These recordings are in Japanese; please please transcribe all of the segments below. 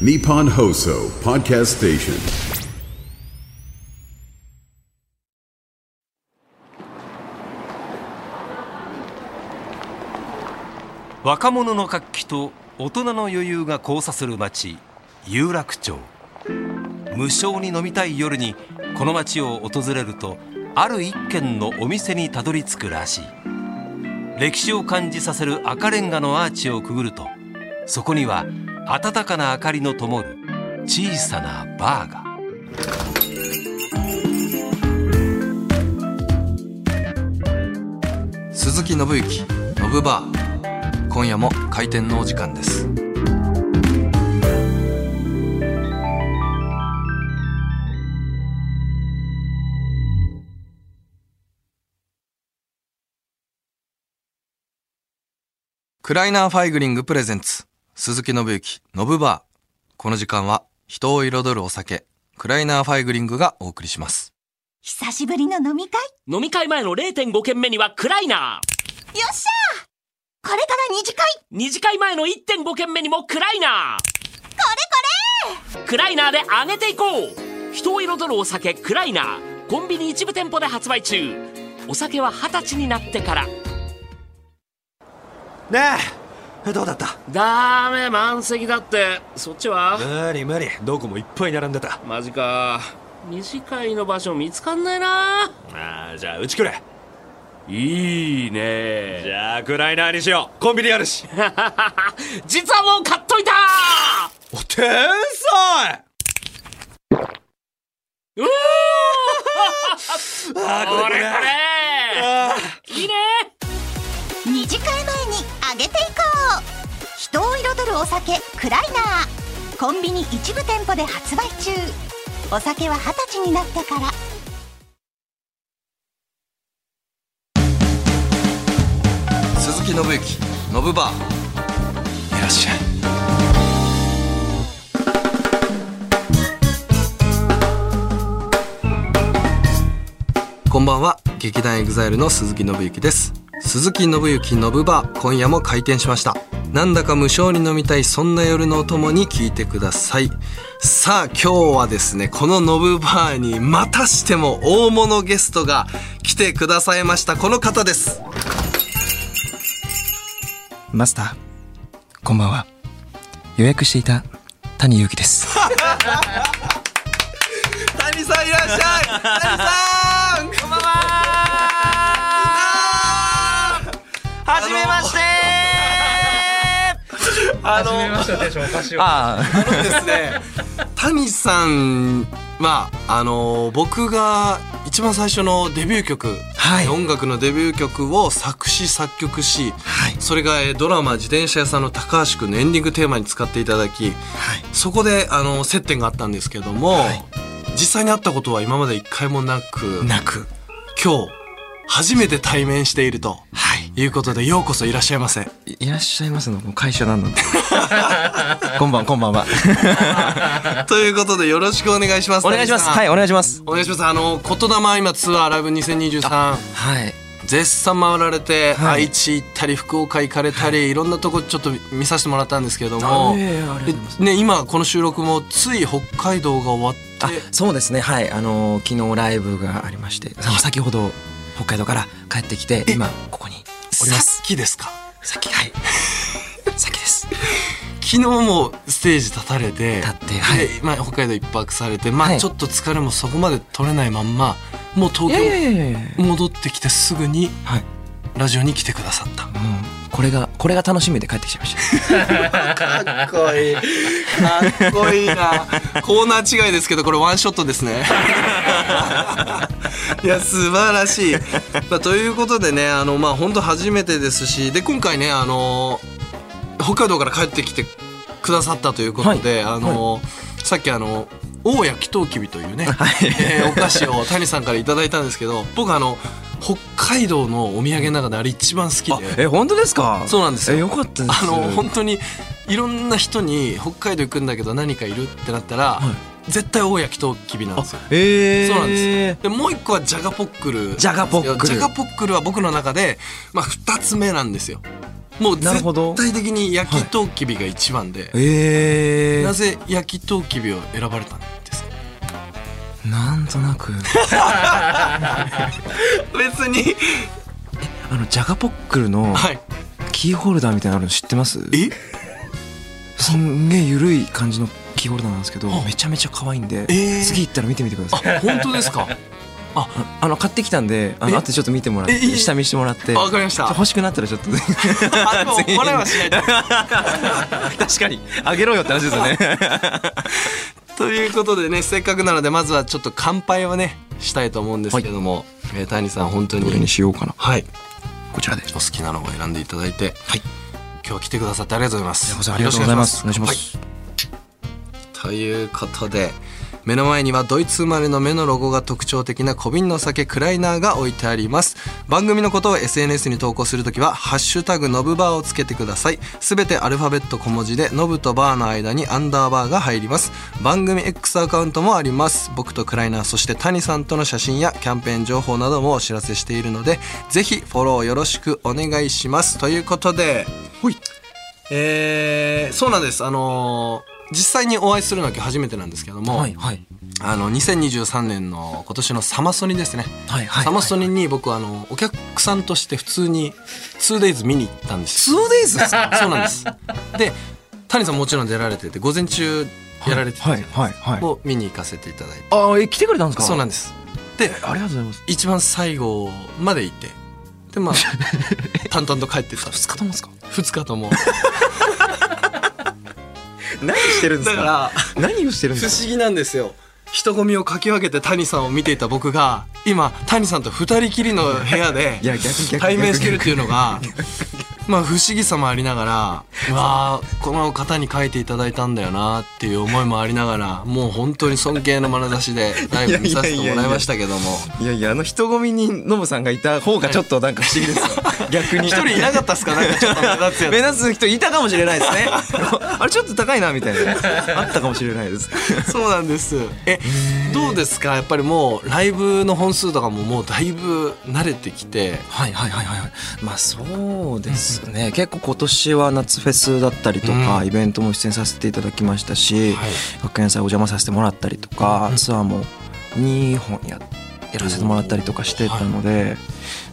Nippon Hoso Podcast Station. 若者の活気と大人の余裕が交差する街有楽町無償に飲みたい夜にこの街を訪れるとある一軒のお店にたどり着くらしい歴史を感じさせる赤レンガのアーチをくぐるとそこには暖かな明かりの灯る小さなバーが鈴木信之のぶバー。今夜も開店のお時間です。クライナーファイグリングプレゼンツ。鈴木伸之のぶバーこの時間は人を彩るお酒クライナーファイグリングがお送りします。久しぶりの飲み会。飲み会前の0.5軒目にはクライナよっしゃこれから二次会。ー二次会前の1.5軒目にもクライナこー！クライナーで上げていこう。人を彩るお酒クライナー。コンビニ一部店舗で発売中。お酒は二十歳になってから。ねえどうだった？ダメ満席だって。そっちは？無理無理。どこもいっぱい並んでた。マジか。二次会の場所見つかんないな。あーじゃあうちくれいいね。じゃあクライナーにしよう。コンビニあるし。実はもう買っといたお天才！うお あーこれこれ。これ。こあれいいね。二次会前に上げていこう。人を彩るお酒クライナーコンビニ一部店舗で発売中。お酒は二十歳になってから。鈴木信之のぶバー。いらっしゃいこんばんは。劇団 EXILE の鈴木伸之です。鈴木伸之のぶバー今夜も開店しました。なんだか無性に飲みたいそんな夜のお供に聞いてください。さあ今日はですねこのノブバーにまたしても大物ゲストが来てくださいました。この方です。マスター、こんばんは。予約していた谷祐希です。谷さんいらっしゃい。谷さんはじめまして あのああのですね谷さんはあの僕が一番最初のデビュー曲、はい。音楽のデビュー曲を作詞作曲し、はい。それがえードラマ「自転車屋さんの高橋君」のエンディングテーマに使っていただき、そこであの接点があったんですけども、実際に会ったことは今まで一回もなくあ、なく。今日初めて対面しているとはい。いうことでようこそいらっしゃいませ。いいらっしゃいますの、会社なので。こんばん、こんばんは。ということでよろしくお願いします。お願いします。はい、お願いします。お願いします。あの、言霊今ツアーライブ2023はい。絶賛回られて、はい愛知行ったり福岡行かれたり、い、ろんなとこちょっと見させてもらったんですけども、ね今この収録もつい北海道が終わあって、そうですね。はい。あのー昨日ライブがありまして、先ほど北海道から帰ってきて、今、ここにおりまさすっ。きですか？さっき、はい。さっきです。昨日もステージ立たれて立ってはいでまあ、北海道一泊されて、まあはいちょっと疲れもそこまで取れないまんまもう東京戻ってきてすぐにはい。ラジオに来てくださった。もう、これが、これが楽しみで帰ってきちゃいました。かっこいい。かっこいいな。コーナー違いですけど、これワンショットですね。いや、素晴らしい。まあ、ということでね、あの、まあ、本当初めてですし、で、今回ね、あの、北海道から帰ってきてくださったということで、あの、さっきあの、大谷きとうきびというね、えーお菓子を谷さんからいただいたんですけど、僕あの、北海道のお土産の中であれ一番好きで。え、本当ですか？そうなんですよ。え、よかったです。あの本当にいろんな人に北海道行くんだけど何かいるってなったら、絶対大焼きとうきびなんですよ。えそうなんです。でもう一個はジャガポックル。ジャガポックル。ジャガポックルは僕の中で、まあ、2つ目なんですよ。もうなるほど。絶対的に焼きとうきびが一番で、ええなぜ焼きとうきびを選ばれたんですかなんとなく。別に。あのジャガポックルのはい。キーホルダーみたいなのあるの知ってます？え？すんげえ緩い感じのキーホルダーなんですけどはあ。めちゃめちゃ可愛いんで、えー。次行ったら見てみてください。あ本当ですか？ああの買ってきたんであえ？の後でちょっと見てもらって下見してもらって。わかりました。欲しくなったらちょっと。あでも 全員笑いはしないと 確かに。あげろよって話ですよねということでねせっかくなのでまずはちょっと乾杯をねしたいと思うんですけども、えー谷さん本当どれににしようかな。はい。こちらで。お好きなのを選んでいただいてはい。今日来てくださってありがとうございます。ありがとうございます。お願いしまはいす、ということで目の前にはドイツ生まれの目のロゴが特徴的な小瓶の酒クライナーが置いてあります。番組のことを SNS に投稿するときは「ハッシュタグノブバー」をつけてください。すべてアルファベット小文字でノブとバーの間にアンダーバーが入ります。番組 X アカウントもあります。僕とクライナーそして谷さんとの写真やキャンペーン情報などもお知らせしているのでぜひフォローよろしくお願いします。ということでほい。えーそうなんです。あのー実際にお会いするのは初めてなんですけども、はいはい。あの2023年の今年のサマソニですね、はいはい。サマソニに僕はあのお客さんとして普通に 2days 見に行ったんです2 days ですか？そうなんです。で谷さんもちろん出られてて午前中やられてたじゃないですか、はいはいはい。を見に行かせていただいて。あえ来てくれたんですか？そうなんです。でありがとうございます。一番最後まで行ってでまあ 淡々と帰ってったんです2日ともですか？2日とも何してるんだから何をしてるん不ですか？思議なんですよ。人混みをかき分けて谷さんを見ていた僕が今谷さんと二人きりの部屋で対面してるっていうのがまあ不思議さもありながらうわーこの方に書いていただいたんだよなっていう思いもありながらもう本当に尊敬の眼差しでライブ見させてもらいましたけども。いやいやあの人混みにノブさんがいた方がちょっとなんか不思議ですよ逆に。一人いなかったっすか？なんかちょっと目立つやつ。目立つ人いたかもしれないですね。あれちょっと高いなみたいな。あったかもしれないです。そうなんです。えどうですか？やっぱりもうライブの本数とかももうだいぶ慣れてきて。はいはいはいはいはい。まあそうですね。結構今年は夏フェスだったりとか、うん。イベントも出演させていただきましたし、はい。学園祭お邪魔させてもらったりとか、うん。ツアーも2本ややらせてもらったりとかしてたので、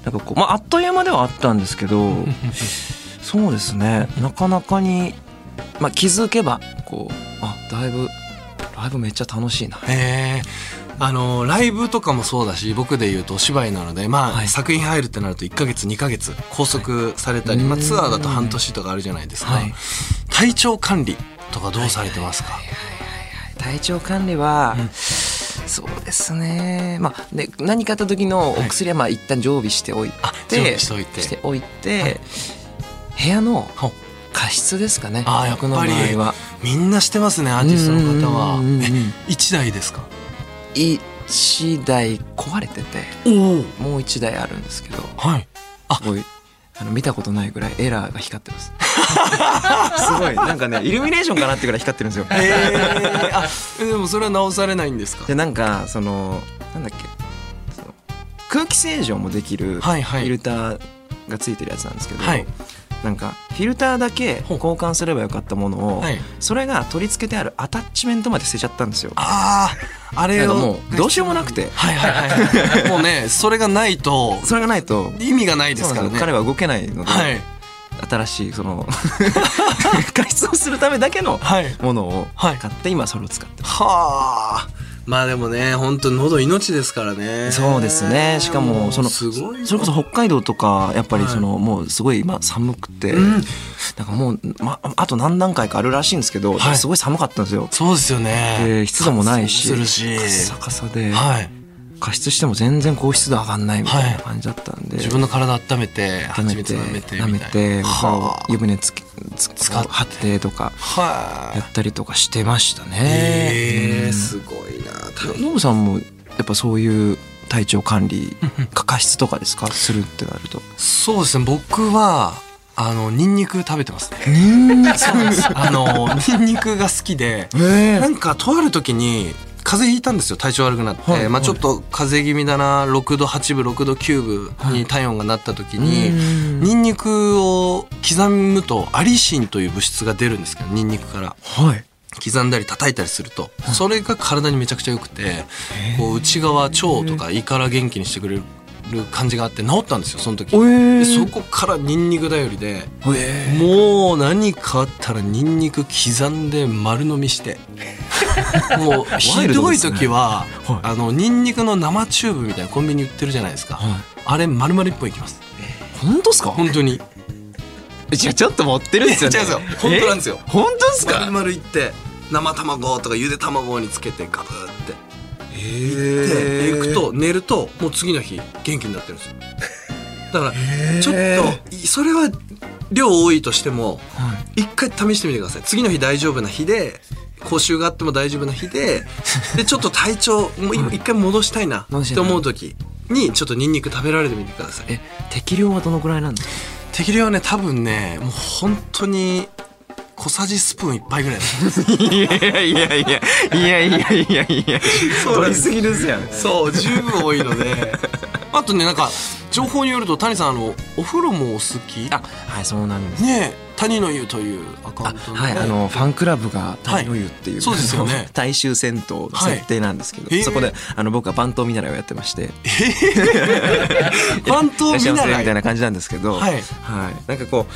なんかこうまああっという間ではあったんですけど そうですね。なかなかに、まあ、気づけばこうあだいぶライブめっちゃ楽しいな。へえ。あのライブとかもそうだし僕で言うとお芝居なのでまあ、はい。作品入るってなると1ヶ月2ヶ月拘束されたり、まあ、ツアーだと半年とかあるじゃないですか、はい。体調管理とかどうされてますか、体調管理は、そうですね。まあで何かあった時のお薬はまあ一旦常備しておいて、あ常備しておいて。しておいて部屋のほ加湿ですかね。あーやっぱり僕の場合は。みんなしてますねアーティストの方は。うんうんうんうん。え1台ですか？1台壊れててもう1台あるんですけど。はい。ああの見たことないぐらいエラーが光ってます。すごい。なんかねイルミネーションかなってぐらい光ってるんですよ。えー、あえでもそれは直されないんですか？でなんかそのなんだっけ。空気清浄もできるフはいはい。ィルターがついてるやつなんですけど、はいなんかフィルターだけ交換すればよかったものを、はい。それが取り付けてあるアタッチメントまで捨てちゃったんですよ。あああれをもうどうしようもなくて。はいはいはい もうねそれがないと。それがないと。意味がないですからね。彼は動けないので、はい。新しいその加湿をするためだけのはい。ものをはい。買って今それを使ってます。はあまあでもね本当喉命ですからね。そうですね。しかもそのそれこそ北海道とかやっぱりはい。そのもうすごい今寒くて、ん。なんかもう、ま、あと何段階かあるらしいんですけど、はい。すごい寒かったんですよ。そうですよね。で湿度もないしカッサカサで、はい加湿しても全然高湿度上がんないみたいな感じだったんで、自分の体温めて温めてめて舐めて湯船つけつ使って。貼ってとかやったりとかしてましたね。えー、うん。すごいな。ノブさんもやっぱそういう体調管理加湿とかですか？するってなると。そうですね。僕はあのニンニク食べてますね。ニンニク。あの ニンニクが好きでえなんかとある時に風邪ひいたんですよ体調悪くなって、はいまあ、ちょっと風邪気味だな6度8分6度9分に体温がなった時に、うん。ニンニクを刻むとアリシンという物質が出るんですけどニンニクから。はい。刻んだり叩いたりすると。それが体にめちゃくちゃ良くてこう内側腸とか胃から元気にしてくれる感じがあって治ったんですよその時。えでそこからニンニク頼りでえもう何かあったらニンニク刻んで丸飲みして。もうひどい時は、はい。あのニンニクの生チューブみたいなコンビニ売ってるじゃないですか、はい。あれ丸々一本いきます。本当ですか？本当に。いやちょっと持ってるんですよ。ね本当なんですよ。え本当です丸か々いって生卵とかゆで卵につけてガブってへで行くと寝るともう次の日元気になってるんですよ。だからちょっといそれは量多いとしても一回試してみてください。次の日大丈夫な日で講習があっても大丈夫な日ででちょっと体調もう一回戻したいなって思う時にちょっとニンニク食べられてみてください。え適量はどのくらいなんですか？適量はね多分ねもう本当に小さじスプーン一杯ぐらいいやいやいやいやいやいやいや。いりすぎですやん、そう十分多いので。あとねなんか情報によると谷さんあのお風呂もお好き？あはいそうなんです。ね谷の湯というアカウントはいあのファンクラブが谷の湯っていう、はい、そうですよね。大衆銭湯の設定なんですけど、はい、そこであの僕は番頭見習いをやってまして。番頭見習い？みたいな感じなんですけどはい、はい、なんかこう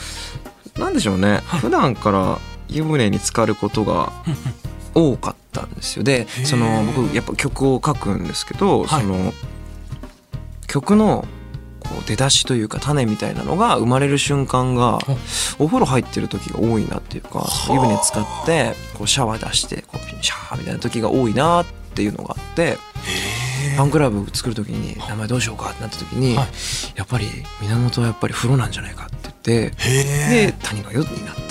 なんでしょうね、普段から湯船に浸かることが 多かったんですよ。でー。その僕やっぱ曲を書くんですけど、はい。その曲のこう出だしというか種みたいなのが生まれる瞬間がお風呂入ってる時が多いなっていうか湯船使ってこうシャワー出してこうシャーみたいな時が多いなっていうのがあってファンクラブ作る時に名前どうしようかってなった時に、はい。やっぱり源はやっぱり風呂なんじゃないかって言ってへで谷の湯になった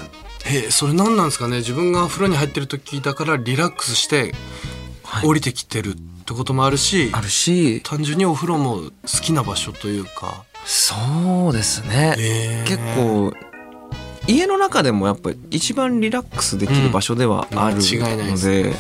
えへえそれ何なんですかね？自分が風呂に入ってる時だからリラックスしてはい。降りてきてるってこともあるし、あるし単純にお風呂も好きな場所というか。そうですね。結構家の中でもやっぱり一番リラックスできる場所ではあるうん。間違いないのでで。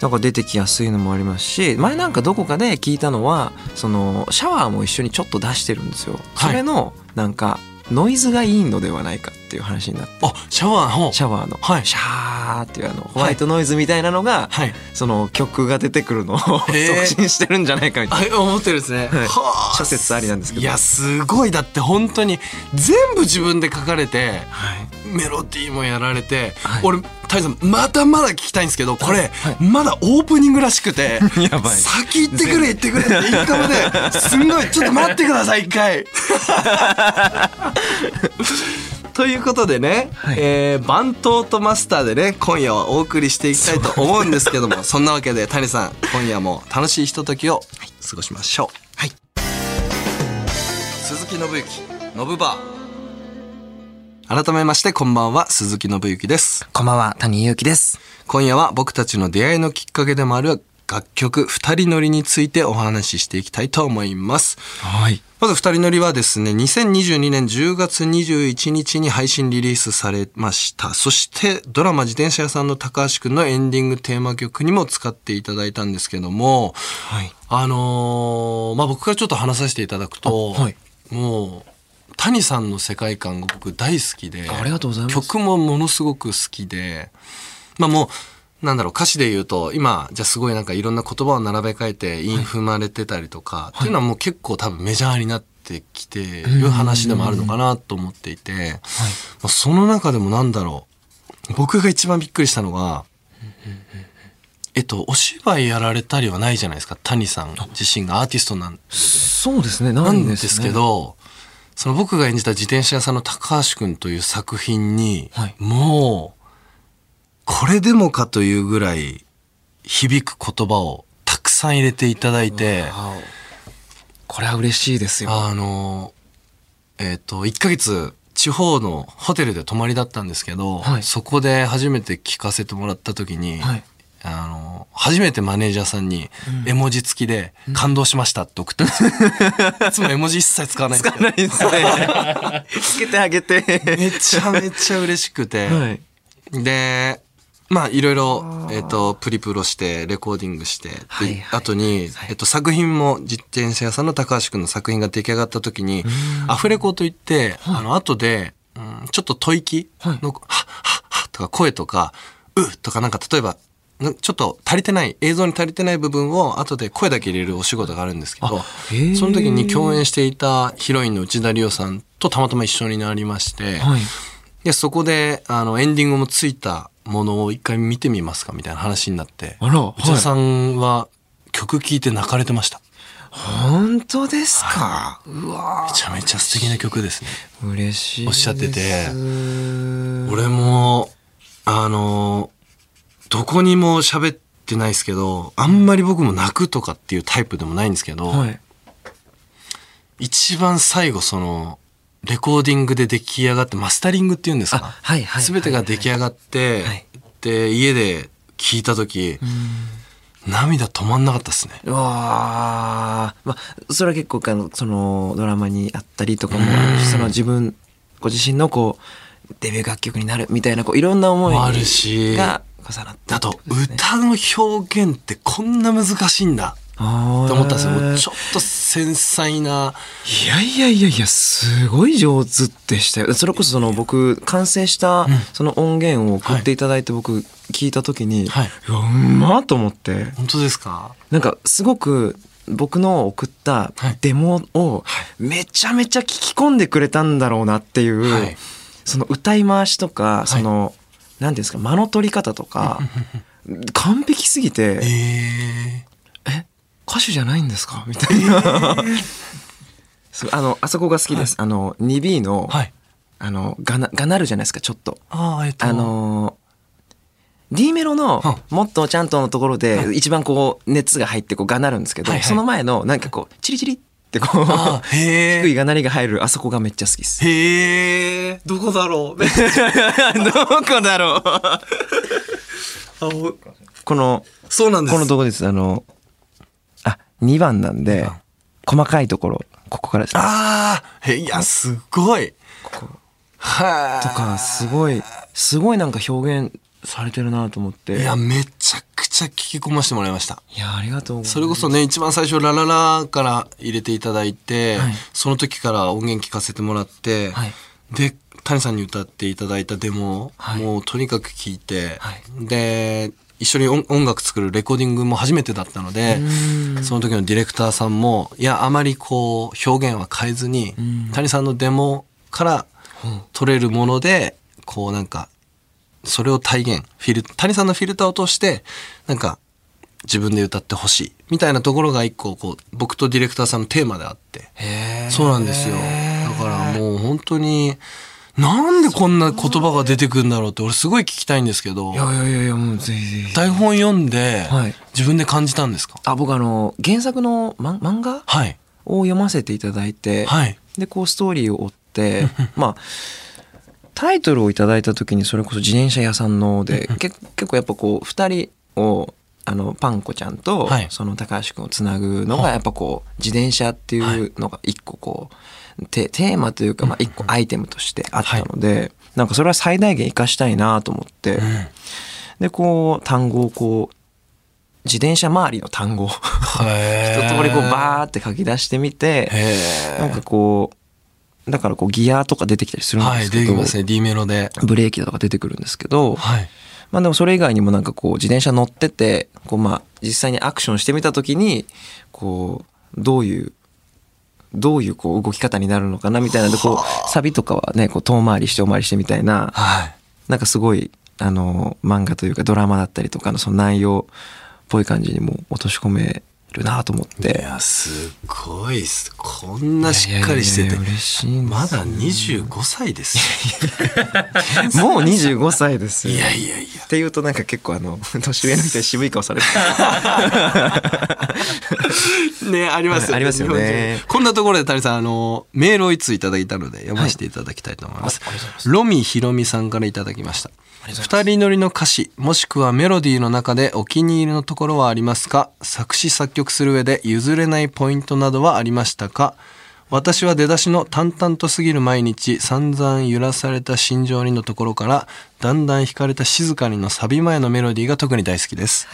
なんか出てきやすいのもありますし前なんかどこかで聞いたのはそのシャワーも一緒にちょっと出してるんですよ。はいそれのなんかノイズがいいのではないかっていう話になって。あシャワーの。シャワーの。はい。シャーっていうあのホワイトノイズみたいなのが、はい。その曲が出てくるのを 促進してるんじゃないかみたいな。あ思ってるんですね、はい。はあ。諸説ありなんですけど。いやすごい。だって本当に全部自分で書かれてはい。メロディーもやられて、はい。俺タイさんまだまだ聞きたいんですけどこれ、はい。まだオープニングらしくて やばい。先行ってくれ行ってくれって一回まですんごい。ちょっと待ってください一回 ということでね、はい。えー、番頭とマスターでね今夜はお送りしていきたいと思うんですけどもそんなわけで谷さん今夜も楽しいひとときを過ごしましょう。はい。鈴木信之ノブバー改めましてこんばんは鈴木信之です。こんばんは谷祐希です。今夜は僕たちの出会いのきっかけでもある楽曲二人乗りについてお話ししていきたいと思います。はい。まず二人乗りはですね、2022年10月21日に配信リリースされました。そしてドラマ自転車屋さんの高橋くんのエンディングテーマ曲にも使っていただいたんですけども、はい。あのーまあ、僕からちょっと話させていただくと、あはいもう、谷さんの世界観が僕大好きで、ありがとうございます曲もものすごく好きで、まあもう、なんだろう、歌詞で言うと、今、じゃあすごいなんかいろんな言葉を並べ替えて韻踏まれてたりとか、っていうのはもう結構多分メジャーになってきてる話でもあるのかなと思っていて、まあその中でもなんだろう、僕が一番びっくりしたのが、えっと、お芝居やられたりはないじゃないですか、谷さん自身がアーティストなんそうですね。ななんんですけ。ど、その僕が演じた自転車屋さんの高橋くんという作品に、はい。もう、これでもかというぐらい響く言葉をたくさん入れていただいて、これは嬉しいですよ。あの、えっ、と、1ヶ月、地方のホテルで泊まりだったんですけど、はいそこで初めて聞かせてもらった時に、はいあの、初めてマネージャーさんに絵文字付きで感動しましたって送ったんですよ。いつも絵文字一切使わないんですけどないですね。つけてあげて。めちゃめちゃ嬉しくて。はい。で、まあいろいろ、えっ、と、プリプロして、レコーディングして、ではいはい。後に、えっ、と、作品も、自転車屋さんの高橋くんの作品が出来上がった時に、アフレコといって、あの、後で、うんちょっと吐息の、はっはっはっとか声とか、うっとかなんか例えば、なちょっと足りてない、映像に足りてない部分を後で声だけ入れるお仕事があるんですけど、その時に共演していたヒロインの内田理央さんとたまたま一緒になりまして、はい。で、そこで、あの、エンディングもついたものを一回見てみますかみたいな話になって、あらはい内田さんは曲聴いて泣かれてました。本当ですか、うわめちゃめちゃ素敵な曲ですね。嬉しい。おっしゃってて俺も、あの、どこにも喋ってないですけど、あんまり僕も泣くとかっていうタイプでもないんですけど、はい。一番最後その、レコーディングで出来上がって、マスタリングっていうんですあ、かはいはい。すべてが出来上がって、はいで、家で聞いたとき、涙止まんなかったですね。うわー。まあ、それは結構あのそのドラマにあったりとかもその自分ご自身のこうデビュー楽曲になるみたいなこういろんな思いもあるし。が重なってあと、歌の表現ってこんな難しいんだと思ったんですよ。ちょっと繊細な、いやいやいやいやすごい上手でしたよ。それこそその僕完成したその音源を送っていただいて僕聞いた時に、はい。いやうまっと思って。本当ですか？なんかすごく僕の送ったはい。デモをめちゃめちゃ聞き込んでくれたんだろうなっていう、はい。その歌い回しとか、その何ていうんですか間の取り方とか完璧すぎてええ歌手じゃないんですか？みたいな。そうあのあそこが好きです。あの 2B の、ー、はい。あのがながなるじゃないですかちょっと。ああ、えっと、あのー D メロのはもっとちゃんとのところで一番こう熱が入ってこうがなるんですけど、はいはいその前のなんかこうチリチリってこう低いがなりが入るあそこがめっちゃ好きです。へえ、どこだろう？どこだろう？このそうなんです。このとこですあのあ2番なんで細かいところここからです。ねああ、いや、すごい。はとかすごいすごいなんか表現されてるなと思って。い。いや、めちゃくちゃ聞き込ませてもらいました。いやありがとうございます。それこそね、一番最初、ラララから入れていただいて、はい。その時から音源聞かせてもらって、はい。で、谷さんに歌っていただいたデモを、はい。もうとにかく聞いて、はい。で、一緒に音音楽作るレコーディングも初めてだったので、その時のディレクターさんも、いや、あまりこう、表現は変えずに、谷さんのデモから取れるもので、こうなんか、それを体現、フィル、谷さんのフィルターを通して、なんか、自分で歌ってほしい。みたいなところが一個、こう、僕とディレクターさんのテーマであって。そうなんですよ。だからもう本当に、なんでこんな言葉が出てくるんだろうって、俺すごい聞きたいんですけどい、やいやいやいやもうぜひぜひ。台本読んではい、自分で感じたんですか？あ僕あの原作の、ま、漫画？はい。を読ませていただいて、はい。でこうストーリーを追って まあタイトルをいただいた時にそれこそ自転車屋さんのでけ結構やっぱこう2人をあのパンコちゃんとはい。その高橋君をつなぐのがやっぱこう自転車っていうのが一個こうテテーマというかまあ一個アイテムとしてあったのでなんかそれは最大限活かしたいなと思って。でこう単語をこう自転車周りの単語を一へ通りこうバーって書き出してみてへなんかこうだからこうギアとか出てきたりするんはい、ですけど、出てきますね、D メロで。ブレーキとか出てくるんですけど、はい。まあでもそれ以外にもなんかこう自転車乗っててこうまあ実際にアクションしてみた時にこうどういうどういうこう動き方になるのかなみたいなんでこうサビとかはねこう遠回りしてお回りしてみたいなはい。なんかすごいあの漫画というかドラマだったりとかのその内容っぽい感じにも落とし込めるなと思っいて。や、すごいっす。こんなしっかりしてて嬉しいまだ25歳ですよ。もう25歳ですよ。いやいやいや。っていうとなんか結構あの 年上の人に渋い顔されて ね、ありますよね。ありますよねこんなところで谷さん、あの、メールをいついただいたので読ませていただきたいと思います。ロミひろみさんからいただきました。二人乗りの歌詞、もしくはメロディーの中でお気に入りのところはありますか？作詞作曲する上で譲れないポイントなどはありましたか？私は出だしの淡々と過ぎる毎日、散々揺らされた心情にのところから、だんだん惹かれた静かにのサビ前のメロディーが特に大好きです。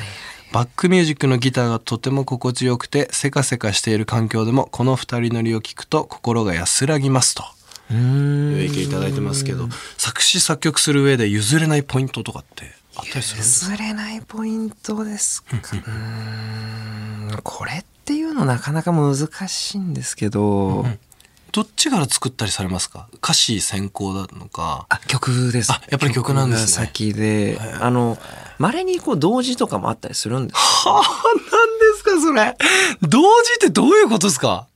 バックミュージックのギターがとても心地よくて、せかせかしている環境でも、この二人乗りを聞くと心が安らぎますと。いう意見いただいてますけど、作詞作曲する上で譲れないポイントとかってあったりするんですか？譲れないポイントですか。これっていうのなかなか難しいんですけど、どっちから作ったりされますか？歌詞先行なのか。あ曲です。あやっぱり曲なんですね。先であのまれにこう同時とかもあったりするんですはあ、何ですかそれ。同時ってどういうことですか？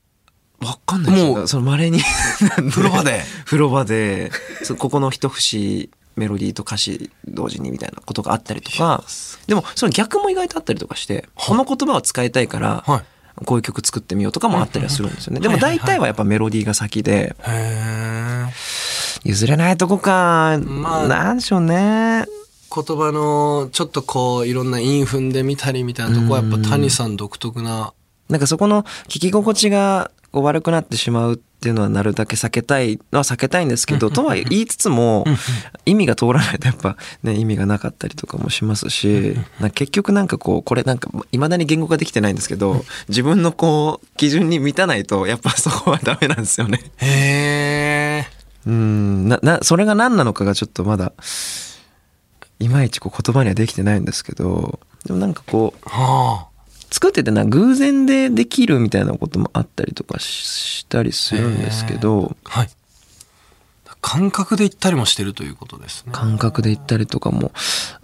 わかんないもうそのまれに。風呂場で。風呂場で。ここの一節メロディーと歌詞同時にみたいなことがあったりとか。でもその逆も意外とあったりとかしてこの言葉を使いたいから、はいこういう曲作ってみようとかもあったりはするんですよね。でも大体はやっぱメロディーが先で。譲れないとこか、まあなんでしょうね。言葉のちょっとこういろんな韻踏んでみたりみたいなとこはやっぱ谷さん独特な。なんかそこの聞き心地がこう悪くなってしまうっていうのはなるだけ避けたいのは避けたいんですけど、とは言いつつも、意味が通らないとやっぱね、意味がなかったりとかもしますし、結局なんかこう、これなんか未だに言語化できてないんですけど、自分のこう、基準に満たないと、やっぱそこはダメなんですよね。へえ。うん、な、な、それが何なのかがちょっとまだ、いまいちこう言葉にはできてないんですけど、でもなんかこう、は作っててな偶然でできるみたいなこともあったりとかししたりするんですけどあ。はい。感覚で言ったりもしてるということですね。感覚で行ったりとかも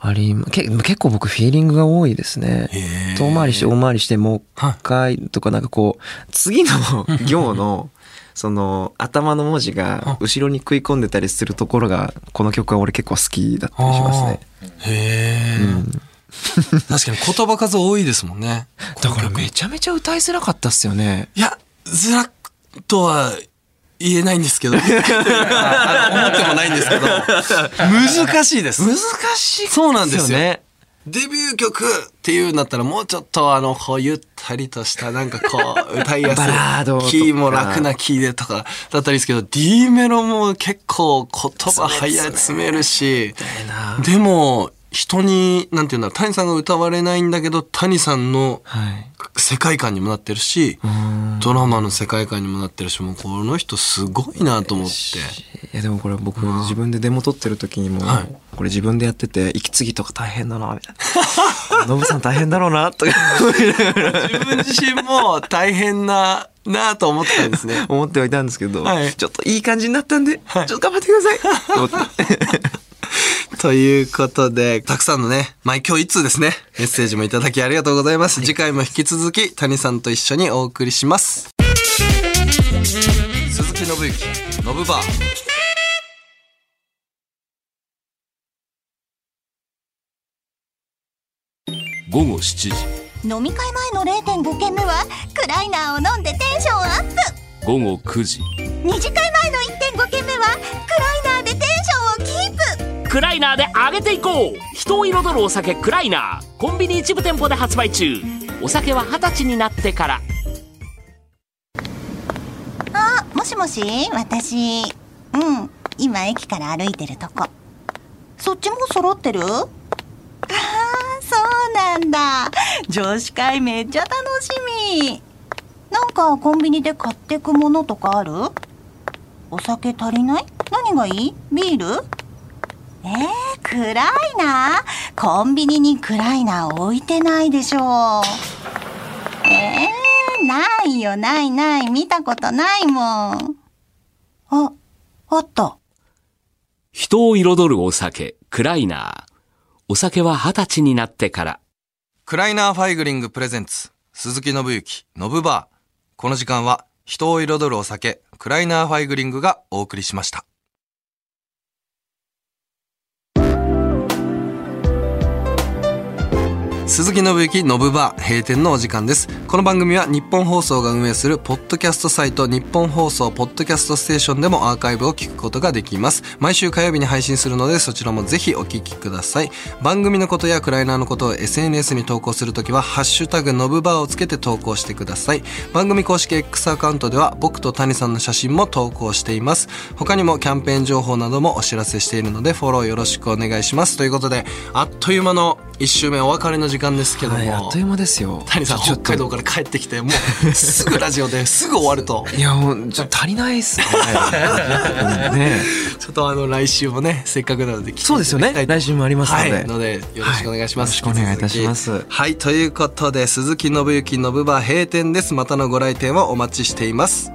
ありまけ結構僕フィーリングが多いですね遠回りして大回りしてもう一回とかなんかこう次の 行のその頭の文字が後ろに食い込んでたりするところがこの曲は俺結構好きだったりしますねへえ、確かに言葉数多いですもんね。だからめちゃめちゃ歌いづらかったっすよね。いや、ずらっとは言えないんですけど、あ 思ってもないんですけど、難しいです。難しい。そうなんですよ。ね。デビュー曲っていうんだったらもうちょっとあの、こうゆったりとしたなんかこう歌いやすい、か。キーも楽なキーでとかだったりですけど、D メロも結構言葉早い詰めるし、でも人に、なんていうんだろう、谷さんが歌われないんだけど、谷さんのはい。世界観にもなってるし、ドラマの世界観にもなってるし、もうこの人すごいなと思って。いやでもこれ僕自分でデモ取ってる時にも、はい。これ自分でやってて息継ぎとか大変だなみたいな ノブさん大変だろうなとか。自分自身も大変な、なと思ってたんですね。思ってはいたんですけど、はい。ちょっといい感じになったんで、はい。ちょっと頑張ってください ということで、たくさんのね、まあ今日一通ですね、メッセージもいただきありがとうございます。次回も引き続き、谷さんと一緒にお送りします。鈴木信之、ノブバー。午後7時飲み会前の0.5軒目はクライナーを飲んでテンションアップ午後9時二次会前の1.5軒目はクライナークライナーで上げていこう。人を彩るお酒クライナー。コンビニ一部店舗で発売中。お酒は二十歳になってから。あもしもし私。うん。今駅から歩いてるとこ。そっちも揃ってる？ああそうなんだ。女子会めっちゃ楽しみ。なんかコンビニで買ってくものとかある？お酒足りない？何がいい？ビール？えー、クライナーコンビニにクライナー置いてないでしょえー、ないよないない。見たことないもん。ああった。人を彩るお酒クライナーお酒は二十歳になってから。クライナーファイグリングプレゼンツ、鈴木伸之、ノブバー。この時間は、人を彩るお酒、クライナーファイグリングがお送りしました。鈴木伸之のぶバー閉店のお時間です。この番組はニッポン放送が運営するポッドキャストサイトニッポン放送ポッドキャストステーションでもアーカイブを聞くことができます。毎週火曜日に配信するのでそちらもぜひお聞きください。番組のことやクライナーのことを SNS に投稿するときは「ハッシュタグのぶば」をつけて投稿してください。番組公式 X アカウントでは僕と谷さんの写真も投稿しています。他にもキャンペーン情報などもお知らせしているのでフォローよろしくお願いします。ということであっという間の1週目お別れの時間ですけども、はい、あっという間ですよ。谷さん北海道から帰ってきてもう すぐラジオですぐ終わると。いやもうちょっと足りないっすね。ねちょっとあの来週もねせっかくなのでそうですよね。来週もありますので、はい、のでよろしくお願いします、はい。よろしくお願いいたします。はい。ということで鈴木信之信バ閉店です。またのご来店をお待ちしています